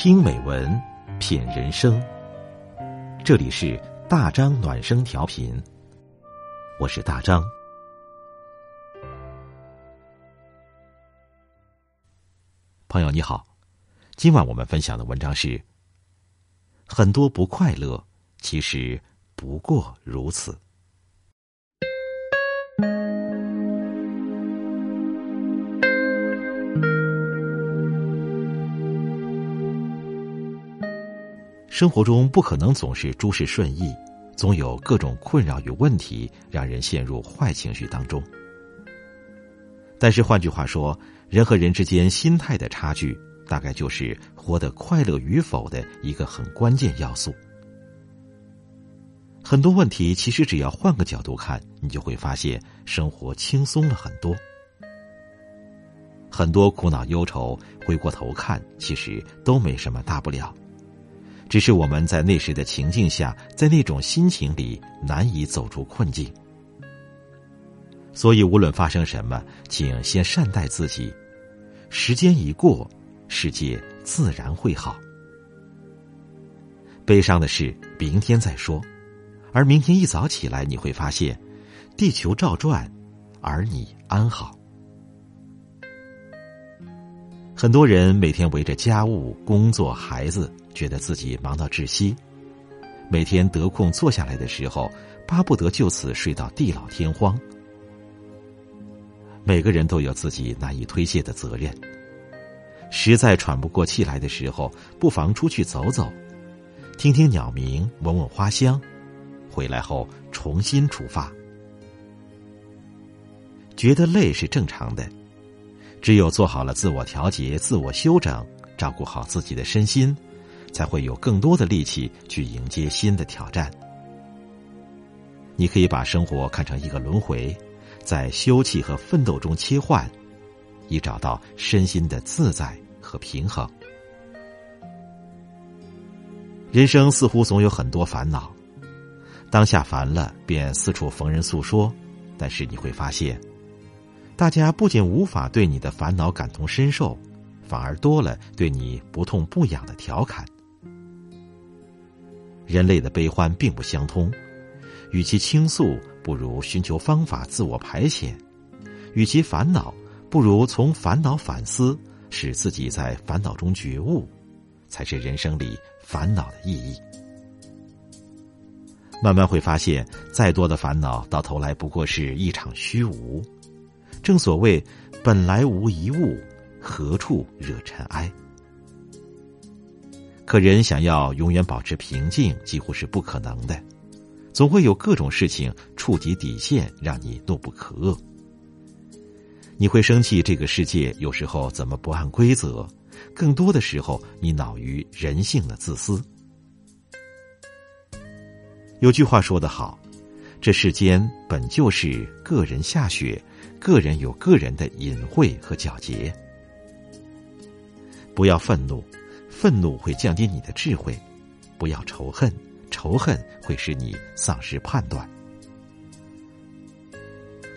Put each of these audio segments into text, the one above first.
听美文，品人生。这里是大张暖声调频，我是大张。朋友你好，今晚我们分享的文章是：很多不快乐，其实不过如此。生活中不可能总是诸事顺意，总有各种困扰与问题，让人陷入坏情绪当中。但是换句话说，人和人之间心态的差距，大概就是活得快乐与否的一个很关键要素。很多问题其实只要换个角度看，你就会发现生活轻松了很多。很多苦恼忧愁，回过头看，其实都没什么大不了。只是我们在那时的情境下，在那种心情里难以走出困境，所以无论发生什么，请先善待自己。时间一过，世界自然会好。悲伤的事，明天再说，而明天一早起来，你会发现，地球照转，而你安好。很多人每天围着家务、工作、孩子。觉得自己忙到窒息，每天得空坐下来的时候，巴不得就此睡到地老天荒。每个人都有自己难以推卸的责任，实在喘不过气来的时候，不妨出去走走，听听鸟鸣，闻闻花香，回来后重新出发。觉得累是正常的，只有做好了自我调节、自我修整，照顾好自己的身心。才会有更多的力气去迎接新的挑战。你可以把生活看成一个轮回，在休憩和奋斗中切换，以找到身心的自在和平衡。人生似乎总有很多烦恼，当下烦了便四处逢人诉说，但是你会发现，大家不仅无法对你的烦恼感同身受，反而多了对你不痛不痒的调侃。人类的悲欢并不相通，与其倾诉，不如寻求方法自我排遣；与其烦恼，不如从烦恼反思，使自己在烦恼中觉悟，才是人生里烦恼的意义。慢慢会发现，再多的烦恼，到头来不过是一场虚无。正所谓，本来无一物，何处惹尘埃。可人想要永远保持平静，几乎是不可能的，总会有各种事情触及底线，让你怒不可遏。你会生气，这个世界有时候怎么不按规则？更多的时候，你恼于人性的自私。有句话说得好，这世间本就是个人下雪，个人有个人的隐晦和皎洁。不要愤怒。愤怒会降低你的智慧，不要仇恨，仇恨会使你丧失判断。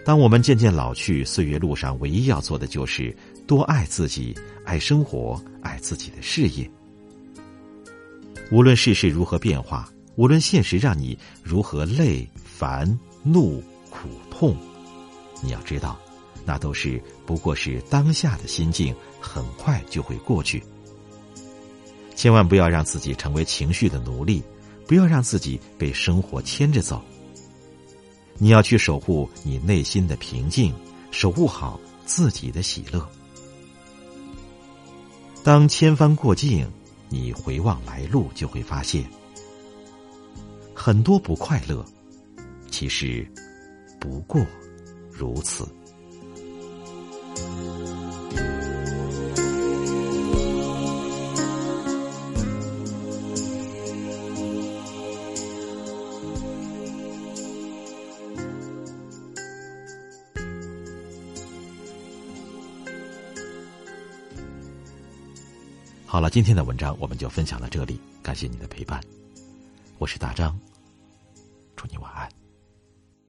当我们渐渐老去，岁月路上唯一要做的就是多爱自己，爱生活，爱自己的事业。无论世事如何变化，无论现实让你如何累、烦、怒、苦、痛，你要知道，那都是不过是当下的心境，很快就会过去。千万不要让自己成为情绪的奴隶，不要让自己被生活牵着走。你要去守护你内心的平静，守护好自己的喜乐。当千帆过尽，你回望来路，就会发现，很多不快乐，其实不过如此。好了，今天的文章我们就分享到这里，感谢你的陪伴，我是大张。祝你晚安